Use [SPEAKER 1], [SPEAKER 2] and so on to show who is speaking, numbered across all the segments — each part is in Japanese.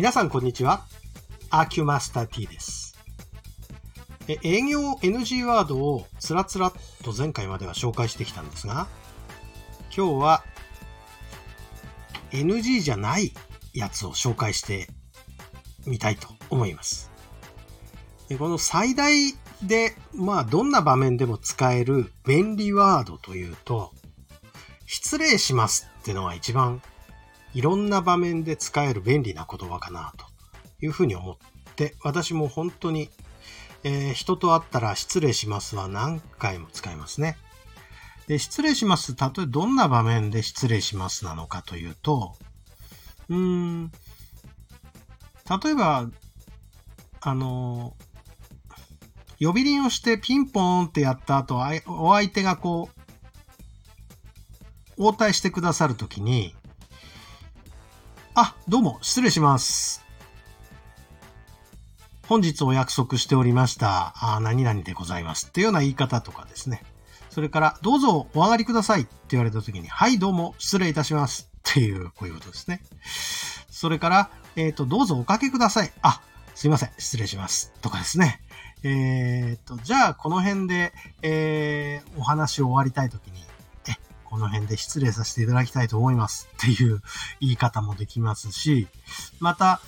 [SPEAKER 1] 皆さんこんにちは。アーキュマスター T です。営業 NG ワードをつらつらと前回までは紹介してきたんですが、今日は NG じゃないやつを紹介してみたいと思います。でこの最大で、まあどんな場面でも使える便利ワードというと、失礼しますってのが一番いろんな場面で使える便利な言葉かなというふうに思って、私も本当に、えー人と会ったら失礼しますは何回も使いますね。で失礼します。例えどんな場面で失礼しますなのかというと、うーん、例えば、あの、呼び鈴をしてピンポーンってやった後、お相手がこう、応対してくださるときに、あ、どうも、失礼します。本日お約束しておりました、あ何々でございます。っていうような言い方とかですね。それから、どうぞお上がりくださいって言われたときに、はい、どうも、失礼いたします。っていう、こういうことですね。それから、えっ、と、どうぞおかけください。あ、すいません、失礼します。とかですね。えっ、と、じゃあ、この辺で、えーお話を終わりたいときに、この辺で失礼させていただきたいと思います。っていう言い方もできますし、また、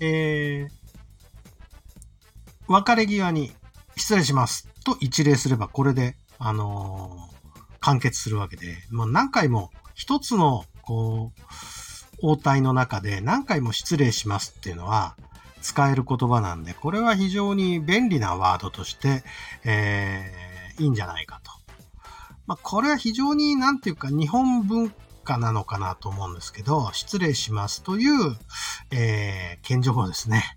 [SPEAKER 1] えー別れ際に失礼しますと一礼すればこれで、あのー完結するわけで、まあ、何回も一つの、こう、応対の中で何回も失礼しますっていうのは使える言葉なんで、これは非常に便利なワードとして、えーいいんじゃないかと。まあ、これは非常になんていうか日本文化なのかなと思うんですけど、失礼しますという、えー、謙譲語ですね。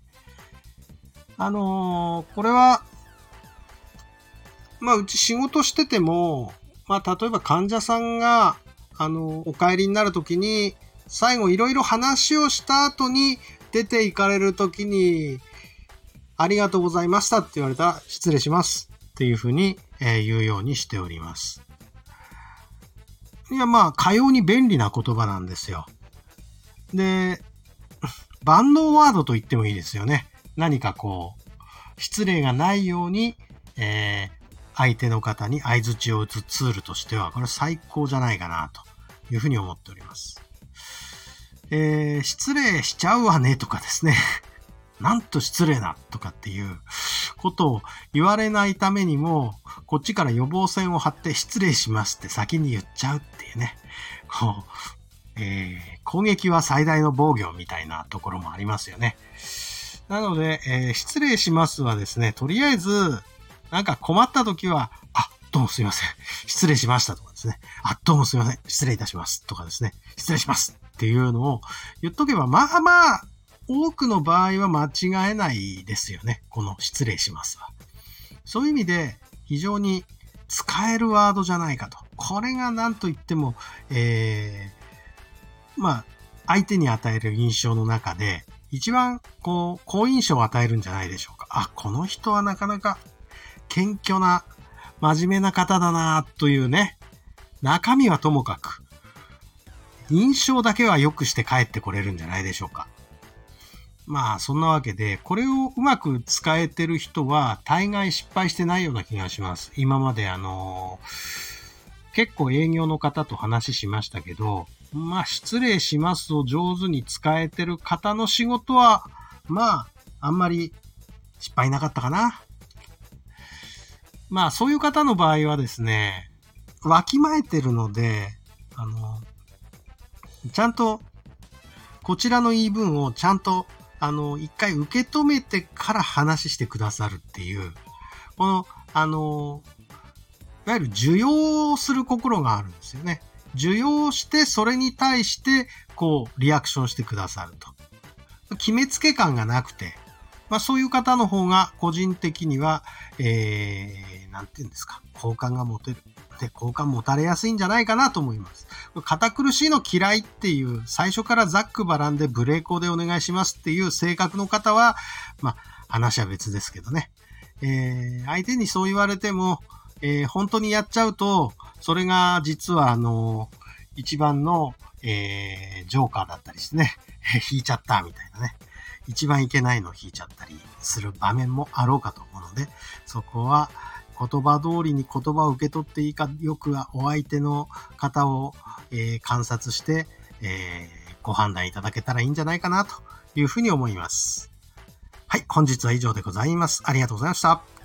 [SPEAKER 1] あのーこれは、まあ、うち仕事してても、まあ、例えば患者さんが、あのお帰りになるときに、最後いろいろ話をした後に出て行かれるときに、ありがとうございましたって言われたら、失礼しますっていうふうに、え言うようにしております。いや、まあ、かように便利な言葉なんですよ。で、万能ワードと言ってもいいですよね。何かこう、失礼がないように、えー相手の方に相槌を打つツールとしては、これ最高じゃないかな、というふうに思っております。えー失礼しちゃうわね、とかですね。なんと失礼な、とかっていうことを言われないためにも、こっちから予防線を張って失礼しますって先に言っちゃうっていうね。こう、えー攻撃は最大の防御みたいなところもありますよね。なので、えー失礼しますはですね、とりあえず、なんか困った時は、あ、どうもすいません。失礼しましたとかですね。あ、どうもすいません。失礼いたします。とかですね。失礼しますっていうのを言っとけば、まあまあ、多くの場合は間違えないですよね。この失礼しますは。そういう意味で、非常に使えるワードじゃないかと。これが何と言っても、えー、まあ、相手に与える印象の中で、一番、こう、好印象を与えるんじゃないでしょうか。あ、この人はなかなか謙虚な、真面目な方だなというね、中身はともかく、印象だけは良くして帰ってこれるんじゃないでしょうか。まあ、そんなわけで、これをうまく使えてる人は、大概失敗してないような気がします。今まであの結構営業の方と話しましたけど、まあ、失礼しますを上手に使えてる方の仕事は、まあ、あんまり失敗なかったかな。まあ、そういう方の場合はですね、わきまえてるので、あの、ちゃんと、こちらの言い分をちゃんと、あの、一回受け止めてから話してくださるっていう、この、あの、いわゆる受容する心があるんですよね。受容して、それに対して、こう、リアクションしてくださると。決めつけ感がなくて、まあそういう方の方が個人的には、えー、なんて言うんですか、好感が持てる。で、好感持たれやすいんじゃないかなと思います。堅苦しいの嫌いっていう、最初からザックバランでブレーコでお願いしますっていう性格の方は、まあ話は別ですけどね。えー、相手にそう言われても、えー本当にやっちゃうと、それが実はあの、一番の、えージョーカーだったりしてね、引いちゃったみたいなね。一番いけないのを引いちゃったりする場面もあろうかと思うので、そこは言葉通りに言葉を受け取っていいか、よくはお相手の方を、えー、観察して、えー、ご判断いただけたらいいんじゃないかなというふうに思います。はい、本日は以上でございます。ありがとうございました。